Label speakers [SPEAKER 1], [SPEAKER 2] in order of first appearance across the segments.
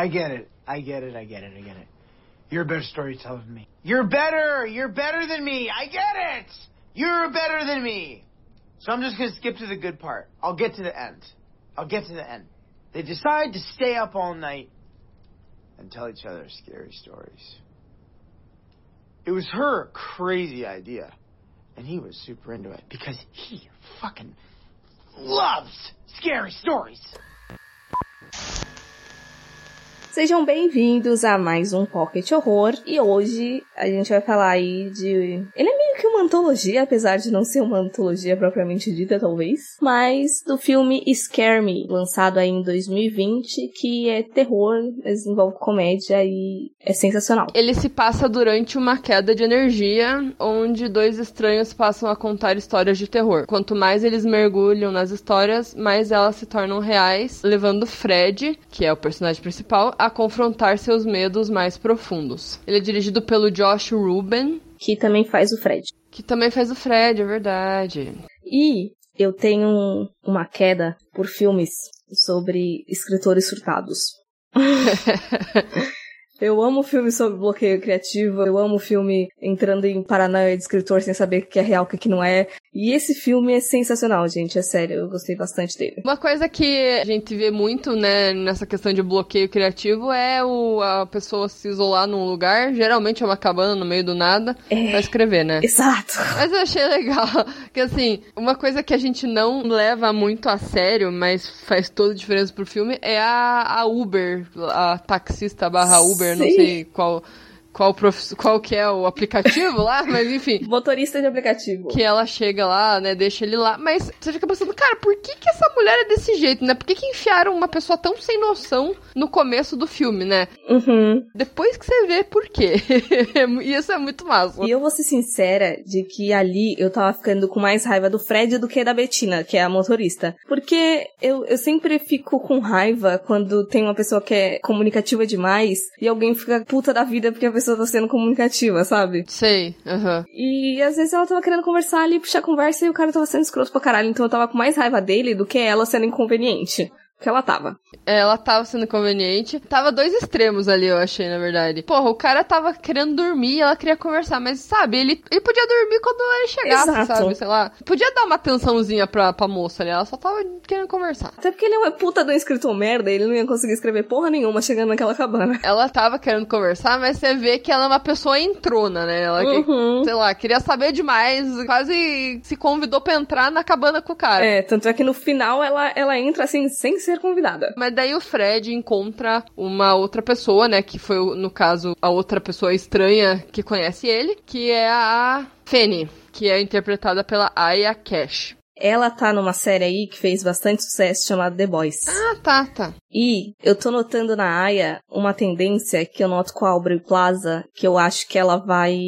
[SPEAKER 1] I get it. I get it. I get it. I get it. You're a better storyteller than me. You're better. You're better than me. I get it. You're better than me. So I'm just gonna skip to the good part. I'll get to the end. I'll get to the end. They decide to stay up all night and tell each other scary stories. It was her crazy idea. And he was super into it because he fucking loves scary stories.
[SPEAKER 2] Sejam bem-vindos a mais um Pocket Horror e hoje a gente vai falar aí de. Ele é meio que uma antologia, apesar de não ser uma antologia propriamente dita, talvez, mas do filme Scare Me, lançado aí em 2020, que é terror, mas envolve comédia e é sensacional.
[SPEAKER 3] Ele se passa durante uma queda de energia, onde dois estranhos passam a contar histórias de terror. Quanto mais eles mergulham nas histórias, mais elas se tornam reais, levando Fred, que é o personagem principal, a confrontar seus medos mais profundos. Ele é dirigido pelo Josh Ruben,
[SPEAKER 2] Que também faz o Fred.
[SPEAKER 3] que também faz o Fred, é verdade.
[SPEAKER 2] E eu tenho uma queda por filmes sobre escritores surtados. Eu amo filme sobre bloqueio criativo, eu amo filme entrando em paranoia de escritor sem saber o que é real o que não é. E esse filme é sensacional, gente, é sério, eu gostei bastante dele.
[SPEAKER 3] Uma coisa que a gente vê muito, né, nessa questão de bloqueio criativo é o, a pessoa se isolar num lugar, geralmente é uma cabana no meio do nada,
[SPEAKER 2] É.
[SPEAKER 3] pra escrever, né?
[SPEAKER 2] Exato!
[SPEAKER 3] Mas eu achei legal que, assim, uma coisa que a gente não leva muito a sério, mas faz toda a diferença pro filme, é a, a Uber, a taxista barra Uber, não
[SPEAKER 2] Sim.
[SPEAKER 3] sei qual, qual, prof, qual que é o aplicativo lá, mas enfim.
[SPEAKER 2] Motorista de aplicativo.
[SPEAKER 3] Que ela chega lá, né, deixa ele lá, mas você fica pensando, cara, por que que essa mulher é desse jeito, né? Por que que enfiaram uma pessoa tão sem noção no começo do filme, né?
[SPEAKER 2] Uhum.
[SPEAKER 3] Depois que você vê por quê. E Isso é muito massa.
[SPEAKER 2] E eu vou ser sincera de que ali eu tava ficando com mais raiva do Fred do que da Bettina, que é a motorista. Porque eu, eu sempre fico com raiva quando tem uma pessoa que é comunicativa demais e alguém fica puta da vida porque a pessoa tá sendo comunicativa, sabe?
[SPEAKER 3] Sei, aham.
[SPEAKER 2] E às vezes ela tava querendo conversar ali, puxar conversa e o cara tava sendo escroto pra caralho. Então eu tava com mais raiva dele do que ela sendo inconveniente. Que ela tava.
[SPEAKER 3] É, Ela tava sendo conveniente. Tava dois extremos ali, eu achei, na verdade. Porra, o cara tava querendo dormir e ela queria conversar, mas sabe, ele, ele podia dormir quando ele chegasse,
[SPEAKER 2] Exato.
[SPEAKER 3] sabe? Sei lá. Podia dar uma atençãozinha pra, pra moça ali, ela só tava querendo conversar.
[SPEAKER 2] Até porque ele é uma puta um escritor merda, ele não ia conseguir escrever porra nenhuma chegando naquela cabana.
[SPEAKER 3] Ela tava querendo conversar, mas você vê que ela é uma pessoa entrona, né? Ela, que-
[SPEAKER 2] Uhum.
[SPEAKER 3] sei lá, queria saber demais, quase se convidou pra entrar na cabana com o cara.
[SPEAKER 2] É, tanto é que no final ela, ela entra assim, sem ser convidada.
[SPEAKER 3] Mas daí o Fred encontra uma outra pessoa, né? Que foi, no caso, a outra pessoa estranha que conhece ele, que é a Fanny, que é interpretada pela Aya Cash.
[SPEAKER 2] Ela tá numa série aí que fez bastante sucesso chamada The Boys.
[SPEAKER 3] Ah, tá, tá.
[SPEAKER 2] E eu tô notando na Aya uma tendência que eu noto com a Aubrey Plaza, que eu acho que ela vai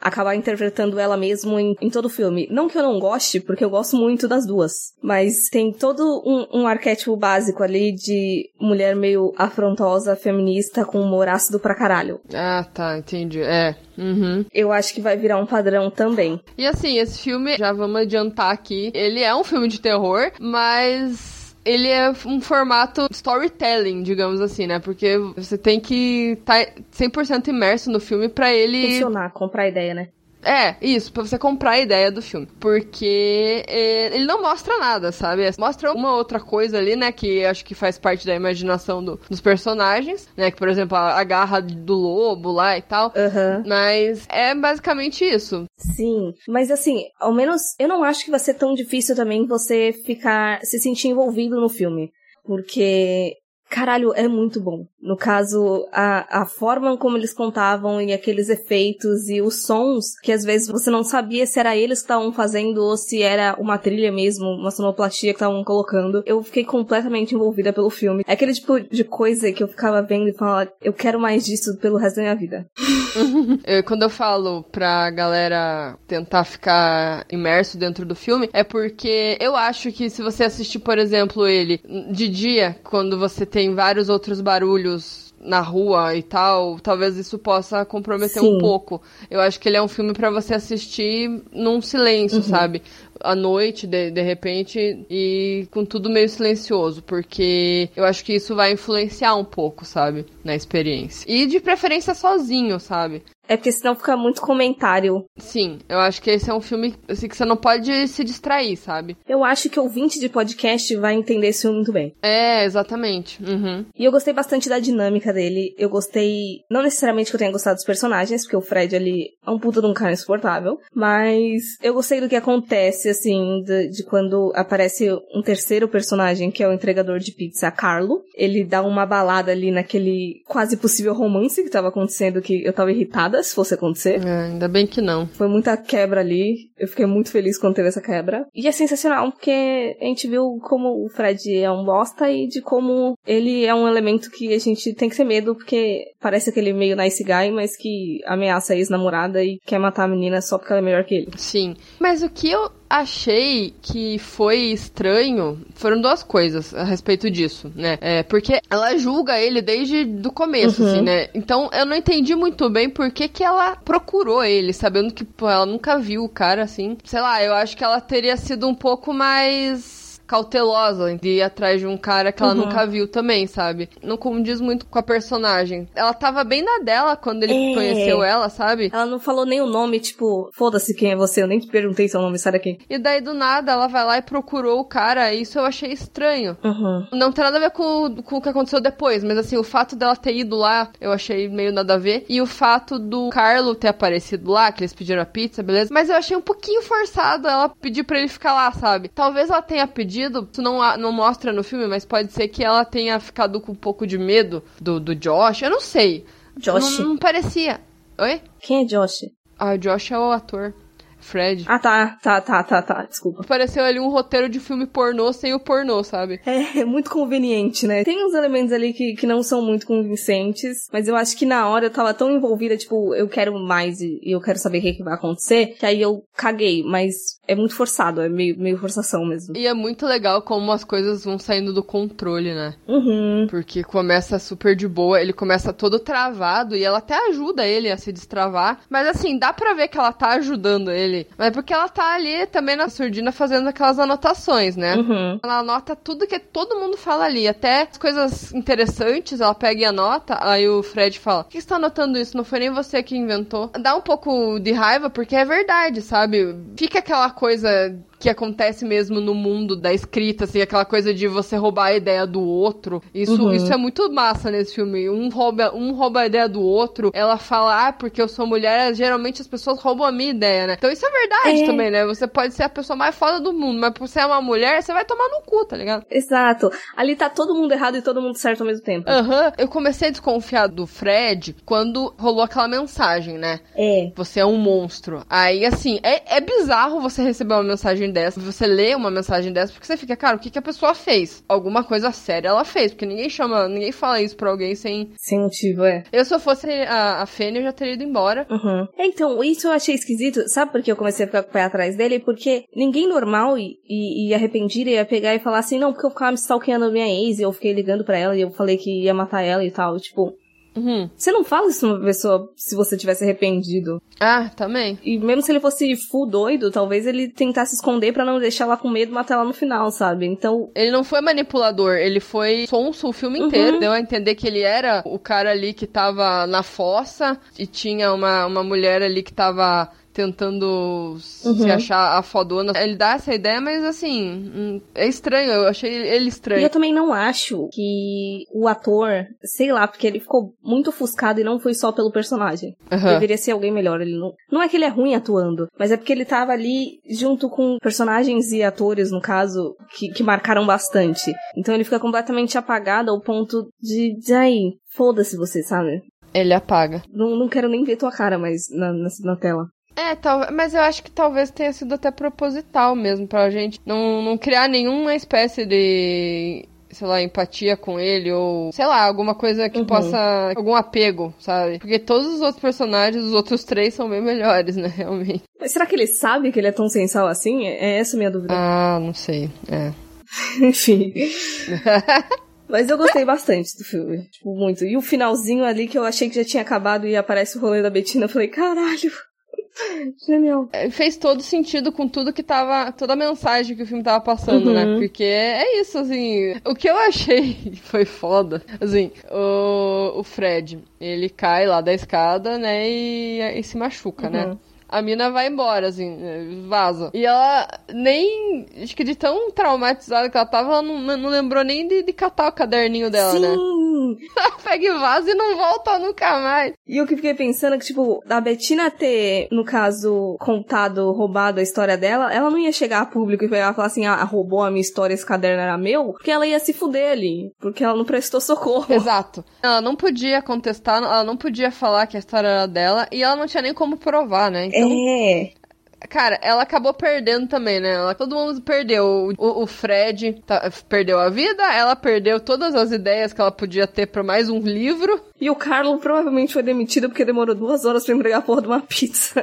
[SPEAKER 2] acabar interpretando ela mesmo em, em todo o filme. Não que eu não goste, porque eu gosto muito das duas. Mas tem todo um, um arquétipo básico ali de mulher meio afrontosa, feminista, com humor ácido pra caralho.
[SPEAKER 3] Ah, tá, entendi. É. Uhum.
[SPEAKER 2] Eu acho que vai virar um padrão também.
[SPEAKER 3] E assim, esse filme, já vamos adiantar aqui, ele é um filme de terror, mas ele é um formato storytelling, digamos assim, né? Porque você tem que estar 100% imerso no filme pra ele
[SPEAKER 2] Funcionar, comprar ideia, né?
[SPEAKER 3] É, isso, pra você comprar a ideia do filme. Porque é, ele não mostra nada, sabe? Mostra uma outra coisa ali, né? Que acho que faz parte da imaginação do- dos personagens, né? Que, por exemplo, a, a garra do lobo lá e tal.
[SPEAKER 2] Aham.
[SPEAKER 3] Mas é basicamente isso.
[SPEAKER 2] Sim, mas assim, ao menos eu não acho que vai ser tão difícil também você ficar se sentir envolvido no filme, porque caralho, é muito bom. No caso, a, a forma como eles contavam e aqueles efeitos e os sons, que às vezes você não sabia se era eles que estavam fazendo ou se era uma trilha mesmo, uma sonoplastia que estavam colocando. Eu fiquei completamente envolvida pelo filme. É aquele tipo de coisa que eu ficava vendo e falava, eu quero mais disso pelo resto da minha vida.
[SPEAKER 3] Eu- quando eu falo pra galera tentar ficar imerso dentro do filme, é porque eu acho que se você assistir, por exemplo, ele de dia, quando você tem vários outros barulhos na rua e tal, talvez isso possa comprometer
[SPEAKER 2] Sim.
[SPEAKER 3] um pouco. Eu acho que ele é um filme pra você assistir num silêncio, sabe? À noite, de, de repente, e com tudo meio silencioso, porque eu acho que isso vai influenciar um pouco, sabe? Na experiência. E de preferência sozinho, sabe?
[SPEAKER 2] É porque senão fica muito comentário.
[SPEAKER 3] Sim, eu acho que esse é um filme assim, que você não pode se distrair, sabe?
[SPEAKER 2] Eu acho que ouvinte de podcast vai entender esse filme muito bem.
[SPEAKER 3] É, exatamente. Uhum.
[SPEAKER 2] E eu gostei bastante da dinâmica dele. Eu gostei, não necessariamente que eu tenha gostado dos personagens, porque o Fred ali é um puta de um cara insuportável, mas eu gostei do que acontece, assim, de, de quando aparece um terceiro personagem, que é o entregador de pizza, Carlo. Ele dá uma balada ali naquele quase possível romance que tava acontecendo, que eu tava irritada se fosse acontecer.
[SPEAKER 3] É, ainda bem que não.
[SPEAKER 2] Foi muita quebra ali. Eu fiquei muito feliz quando teve essa quebra. E é sensacional, porque a gente viu como o Fred é um bosta e de como ele é um elemento que a gente tem que ter medo, porque parece aquele meio nice guy, mas que ameaça a ex-namorada e quer matar a menina só porque ela é melhor que ele.
[SPEAKER 3] Sim. Mas o que eu achei que foi estranho foram duas coisas a respeito disso, né? É, porque ela julga ele desde do começo,
[SPEAKER 2] Uhum.
[SPEAKER 3] assim, né? Então eu não entendi muito bem por que, que ela procurou ele, sabendo que pô, ela nunca viu o cara assim. Sei lá, eu acho que ela teria sido um pouco mais cautelosa de ir atrás de um cara que ela
[SPEAKER 2] Uhum.
[SPEAKER 3] nunca viu também, sabe? Não condiz muito com a personagem. Ela tava bem na dela quando ele
[SPEAKER 2] É.
[SPEAKER 3] conheceu ela, sabe?
[SPEAKER 2] Ela não falou nem o nome, tipo, foda-se quem é você, eu nem te perguntei seu nome, sai daqui.
[SPEAKER 3] E daí do nada ela vai lá e procurou o cara, e isso eu achei estranho.
[SPEAKER 2] Uhum.
[SPEAKER 3] Não tem nada a ver com, com o que aconteceu depois, mas assim, o fato dela ter ido lá, eu achei meio nada a ver. E o fato do Carlo ter aparecido lá, que eles pediram a pizza, beleza? Mas eu achei um pouquinho forçado ela pedir pra ele ficar lá, sabe? Talvez ela tenha pedido, isso não, há- não mostra no filme, mas pode ser que ela tenha ficado com um pouco de medo do, do Josh, eu não sei.
[SPEAKER 2] Josh.
[SPEAKER 3] Não, não parecia. Oi?
[SPEAKER 2] Quem é Josh?
[SPEAKER 3] Ah, o Josh é o ator. Fred.
[SPEAKER 2] Ah, tá, tá, tá, tá, tá, desculpa.
[SPEAKER 3] Apareceu ali um roteiro de filme pornô sem o pornô, sabe?
[SPEAKER 2] É, é muito conveniente, né? Tem uns elementos ali que, que não são muito convincentes, mas eu acho que na hora eu tava tão envolvida, tipo, eu quero mais e e eu quero saber o que, que vai acontecer, que aí eu caguei, mas é muito forçado, é meio, meio forçação mesmo.
[SPEAKER 3] E é muito legal como as coisas vão saindo do controle, né?
[SPEAKER 2] Uhum.
[SPEAKER 3] Porque começa super de boa, ele começa todo travado e ela até ajuda ele a se destravar. Mas assim, dá pra ver que ela tá ajudando ele. Mas é porque ela tá ali também na surdina fazendo aquelas anotações, né?
[SPEAKER 2] Uhum.
[SPEAKER 3] Ela anota tudo que todo mundo fala ali. Até as coisas interessantes, ela pega e anota. Aí o Fred fala: Por que você tá anotando isso? Não foi nem você que inventou. Dá um pouco de raiva, porque é verdade, sabe? Fica aquela coisa que acontece mesmo no mundo da escrita, assim, aquela coisa de você roubar a ideia do outro. Isso,
[SPEAKER 2] Uhum.
[SPEAKER 3] isso é muito massa nesse filme. Um rouba, um rouba a ideia do outro. Ela fala, ah, porque eu sou mulher, geralmente as pessoas roubam a minha ideia, né? Então isso é verdade
[SPEAKER 2] É.
[SPEAKER 3] também, né? Você pode ser a pessoa mais foda do mundo, mas por ser uma mulher, você vai tomar no cu, tá ligado?
[SPEAKER 2] Exato. Ali tá todo mundo errado e todo mundo certo ao mesmo tempo.
[SPEAKER 3] Aham. Eu comecei a desconfiar do Fred quando rolou aquela mensagem, né?
[SPEAKER 2] É.
[SPEAKER 3] Você é um monstro. Aí, assim, é, é bizarro você receber uma mensagem dessa, você lê uma mensagem dessa, porque você fica, cara, o que, que a pessoa fez? Alguma coisa séria ela fez, porque ninguém chama, ninguém fala isso pra alguém sem.
[SPEAKER 2] Sem motivo, é.
[SPEAKER 3] Eu, se eu fosse a, a Fênia, eu já teria ido embora.
[SPEAKER 2] Uhum. É, Então, isso eu achei esquisito. Sabe por que eu comecei a ficar com o pé atrás dele? Porque ninguém normal e, e, e arrependido ia pegar e falar assim, não, porque eu ficava me stalkeando a minha ex e eu fiquei ligando pra ela e eu falei que ia matar ela e tal. Tipo,
[SPEAKER 3] Uhum.
[SPEAKER 2] você não fala isso pra uma pessoa se você tivesse arrependido.
[SPEAKER 3] Ah, também.
[SPEAKER 2] E mesmo se ele fosse full doido, talvez ele tentasse esconder pra não deixar ela com medo e matar ela no final, sabe? Então,
[SPEAKER 3] Ele não foi manipulador, ele foi sonso o filme
[SPEAKER 2] Uhum.
[SPEAKER 3] inteiro. Deu a entender que ele era o cara ali que tava na fossa e tinha uma, uma mulher ali que tava tentando se
[SPEAKER 2] Uhum.
[SPEAKER 3] achar a fodona. Ele dá essa ideia, mas assim, hum, é estranho. Eu achei ele
[SPEAKER 2] E
[SPEAKER 3] estranho.
[SPEAKER 2] eu também não acho que o ator, sei lá, porque ele ficou muito ofuscado e não foi só pelo personagem.
[SPEAKER 3] Aham.
[SPEAKER 2] Deveria ser alguém melhor. Ele não, não é que ele é ruim atuando, mas é porque ele tava ali junto com personagens e atores, no caso, que, que marcaram bastante. Então ele fica completamente apagado ao ponto de, de aí, foda-se você, sabe?
[SPEAKER 3] Ele apaga.
[SPEAKER 2] Não, não quero nem ver tua cara mais na, na, na tela.
[SPEAKER 3] É, tal, mas eu acho que talvez tenha sido até proposital mesmo, pra gente não, não criar nenhuma espécie de, sei lá, empatia com ele, ou, sei lá, alguma coisa que
[SPEAKER 2] Uhum.
[SPEAKER 3] possa, algum apego, sabe? Porque todos os outros personagens, os outros três são bem melhores, né, realmente.
[SPEAKER 2] Mas será que ele sabe que ele é tão sensal assim? É, é essa a minha dúvida.
[SPEAKER 3] Ah, não sei, é.
[SPEAKER 2] Enfim. Mas eu gostei bastante do filme. Tipo, muito. E o finalzinho ali que eu achei que já tinha acabado e aparece o rolê da Betina, eu falei, caralho. Genial.
[SPEAKER 3] É, Fez todo sentido com tudo que tava. toda a mensagem que o filme tava passando,
[SPEAKER 2] Uhum.
[SPEAKER 3] né? Porque é isso, assim. O que eu achei foi foda. Assim, o, o Fred, ele cai lá da escada, né? E, e se machuca, né? A mina vai embora, assim, vaza. E ela nem. Acho que de tão traumatizada que ela tava, ela não, não lembrou nem de, de catar o caderninho dela, né?
[SPEAKER 2] Sim!
[SPEAKER 3] Ela pega e vaza e não volta nunca mais.
[SPEAKER 2] E o que eu fiquei pensando é que, tipo, a Bettina ter, no caso, contado, roubado a história dela, ela não ia chegar a público e pegar e falar assim, ah, roubou a minha história, esse caderno era meu, porque ela ia se fuder ali, porque ela não prestou socorro.
[SPEAKER 3] Exato. Ela não podia contestar, ela não podia falar que a história era dela e ela não tinha nem como provar, né? Então,
[SPEAKER 2] É.
[SPEAKER 3] cara, ela acabou perdendo também, né? Ela, todo mundo perdeu. O, o Fred tá- perdeu a vida, ela perdeu todas as ideias que ela podia ter pra mais um livro.
[SPEAKER 2] E o Carlo provavelmente foi demitido porque demorou duas horas pra entregar a porra de uma pizza.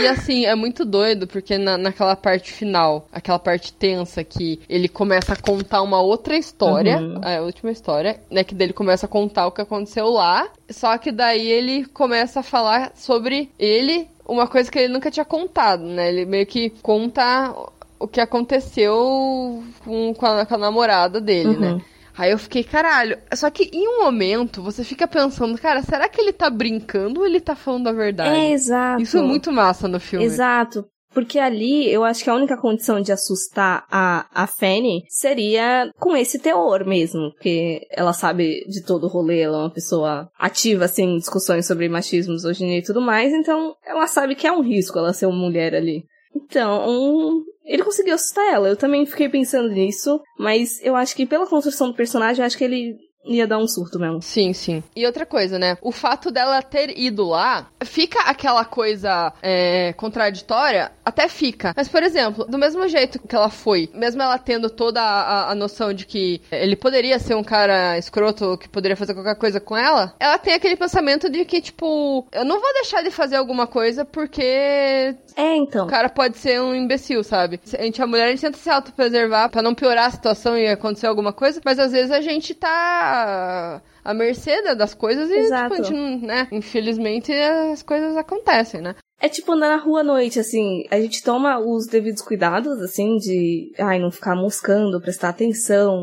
[SPEAKER 3] E assim, é muito doido, porque na, naquela parte final, aquela parte tensa que ele começa a contar uma outra história,
[SPEAKER 2] Uhum.
[SPEAKER 3] a última história, né? Que daí ele começa a contar o que aconteceu lá. Só que daí ele começa a falar sobre ele, uma coisa que ele nunca tinha contado, né? Ele meio que conta o que aconteceu com, com, a, com a namorada dele,
[SPEAKER 2] Uhum.
[SPEAKER 3] né? Aí eu fiquei, caralho. Só que em um momento você fica pensando, cara, será que ele tá brincando ou ele tá falando a verdade?
[SPEAKER 2] É, exato.
[SPEAKER 3] Isso é muito massa no filme.
[SPEAKER 2] Exato. Porque ali, eu acho que a única condição de assustar a, a Fanny seria com esse teor mesmo. Porque ela sabe de todo o rolê, ela é uma pessoa ativa, assim, em discussões sobre machismo, misoginia e tudo mais. Então, ela sabe que é um risco ela ser uma mulher ali. Então, um, ele conseguiu assustar ela. Eu também fiquei pensando nisso. Mas eu acho que pela construção do personagem, eu acho que ele ia dar um surto mesmo.
[SPEAKER 3] Sim, sim. E outra coisa, né? O fato dela ter ido lá, fica aquela coisa é, contraditória? Até fica. Mas, por exemplo, do mesmo jeito que ela foi, mesmo ela tendo toda a, a- noção de que ele poderia ser um cara escroto que poderia fazer qualquer coisa com ela, ela tem aquele pensamento de que, tipo, eu não vou deixar de fazer alguma coisa porque
[SPEAKER 2] É, então.
[SPEAKER 3] o cara pode ser um imbecil, sabe? A gente, a mulher, a gente tenta se autopreservar pra não piorar a situação e acontecer alguma coisa, mas às vezes a gente tá à mercê da- das coisas e,
[SPEAKER 2] Exato.
[SPEAKER 3] tipo, gente né? Infelizmente as coisas acontecem, né?
[SPEAKER 2] É tipo andar na rua à noite, assim. A gente toma os devidos cuidados, assim, de ai, não ficar moscando, prestar atenção,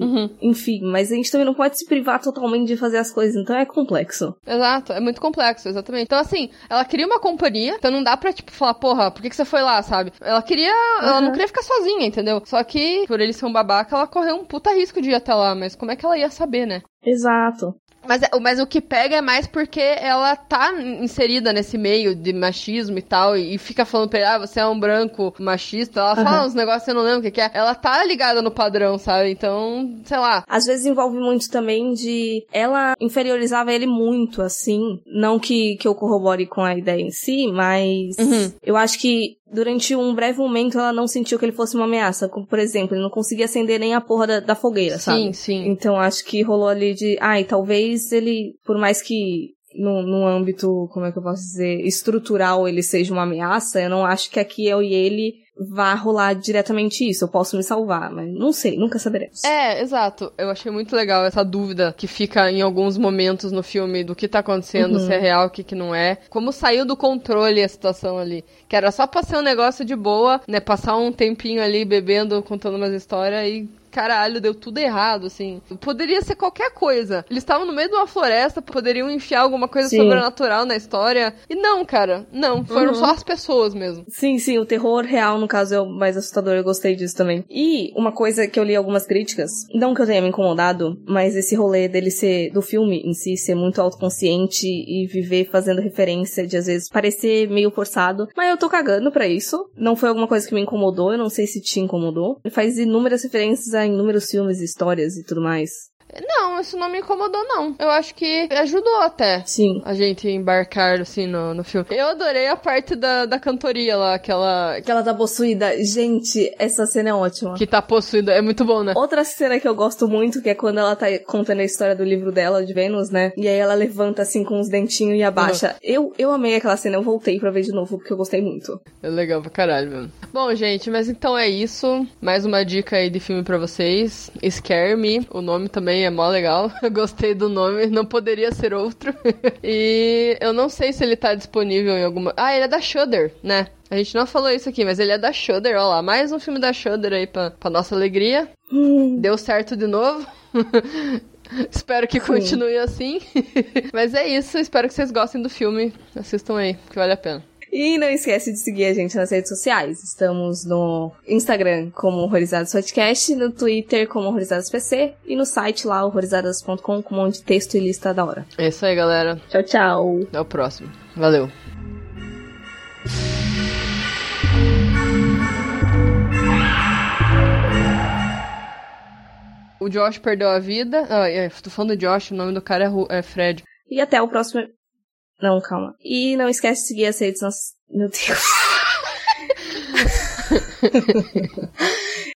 [SPEAKER 3] Uhum.
[SPEAKER 2] enfim. Mas a gente também não pode se privar totalmente de fazer as coisas, então é complexo.
[SPEAKER 3] Exato, é muito complexo, exatamente. Então, assim, ela queria uma companhia, então não dá pra, tipo, falar, porra, por que, que você foi lá, sabe? Ela queria. Ela não
[SPEAKER 2] Uhum.
[SPEAKER 3] queria ficar sozinha, entendeu? Só que, por ele ser um babaca, ela correu um puta risco de ir até lá, mas como é que ela ia saber, né?
[SPEAKER 2] Exato.
[SPEAKER 3] Mas, é- mas o que pega é mais porque ela tá inserida nesse meio de machismo e tal, e, fica falando pra ele, ah, você é um branco machista. Ela fala
[SPEAKER 2] Aham.
[SPEAKER 3] uns negócios você não lembra o que, que é. Ela tá ligada no padrão, sabe? Então, sei lá.
[SPEAKER 2] Às vezes envolve muito também de. Ela inferiorizava ele muito, assim. Não que, que eu corrobore com a ideia em si, mas.
[SPEAKER 3] Uhum.
[SPEAKER 2] Eu acho que durante um breve momento ela não sentiu que ele fosse uma ameaça. Como, por exemplo, ele não conseguia acender nem a porra da, da fogueira, sabe?
[SPEAKER 3] Sim, sim.
[SPEAKER 2] Então acho que rolou ali de. Ai, talvez ele, por mais que no, no âmbito, como é que eu posso dizer, estrutural ele seja uma ameaça, eu não acho que aqui eu e ele vá rolar diretamente isso. Eu posso me salvar, mas não sei, nunca saberemos.
[SPEAKER 3] É, exato. Eu achei muito legal essa dúvida que fica em alguns momentos no filme do que tá acontecendo,
[SPEAKER 2] Uhum.
[SPEAKER 3] se é real, o que, que não é. Como saiu do controle a situação ali. Que era só passar um negócio de boa, né? Passar um tempinho ali bebendo, contando umas histórias e. Caralho, deu tudo errado, assim. Poderia ser qualquer coisa. Eles estavam no meio de uma floresta, poderiam enfiar alguma coisa
[SPEAKER 2] Sim.
[SPEAKER 3] sobrenatural na história. E não, cara. Não. Foram
[SPEAKER 2] Uhum.
[SPEAKER 3] só as pessoas mesmo.
[SPEAKER 2] Sim, sim, o terror real, no caso, é o mais assustador, eu gostei disso também. E uma coisa que eu li algumas críticas, não que eu tenha me incomodado, mas esse rolê dele ser, do filme em si, ser muito autoconsciente e viver fazendo referência de às vezes parecer meio forçado. Mas eu tô cagando pra isso. Não foi alguma coisa que me incomodou, eu não sei se te incomodou. Ele faz inúmeras referências a inúmeros filmes, histórias e tudo mais.
[SPEAKER 3] Não, isso não me incomodou, não. Eu acho que ajudou até.
[SPEAKER 2] Sim.
[SPEAKER 3] a gente embarcar, assim, no, no filme. Eu adorei a parte da, da cantoria lá, aquela
[SPEAKER 2] Que ela tá possuída. Gente, essa cena é ótima.
[SPEAKER 3] que tá possuída. É muito bom, né?
[SPEAKER 2] Outra cena que eu gosto muito, que é quando ela tá contando a história do livro dela, de Vênus, né? E aí ela levanta assim com os dentinhos e abaixa. Eu, eu amei aquela cena, eu voltei pra ver de novo, porque eu gostei muito.
[SPEAKER 3] É legal pra caralho, mesmo. Bom, gente, mas então é isso. Mais uma dica aí de filme pra vocês. Scare Me. O nome também também é mó legal. Eu gostei do nome, não poderia ser outro. e eu não sei se ele tá disponível em alguma. Ah, ele é da Shudder, né? A gente não falou isso aqui, mas ele é da Shudder, olha lá. Mais um filme da Shudder aí pra, pra nossa alegria.
[SPEAKER 2] Hum.
[SPEAKER 3] Deu certo de novo. espero que continue assim. mas é isso, espero que vocês gostem do filme. Assistam aí, que vale a pena.
[SPEAKER 2] E não esquece de seguir a gente nas redes sociais. Estamos no Instagram como Horrorizados Podcast, no Twitter como Horrorizados PC e no site lá horrorizadas.com com um monte de texto e lista da hora.
[SPEAKER 3] É isso aí, galera.
[SPEAKER 2] Tchau, tchau.
[SPEAKER 3] Até o próximo. Valeu. O Josh perdeu a vida. Ah, é, tô falando do Josh, o nome do cara é, é Fred.
[SPEAKER 2] E até o próximo. Não, calma. E não esquece de seguir as redes. nas- Meu Deus.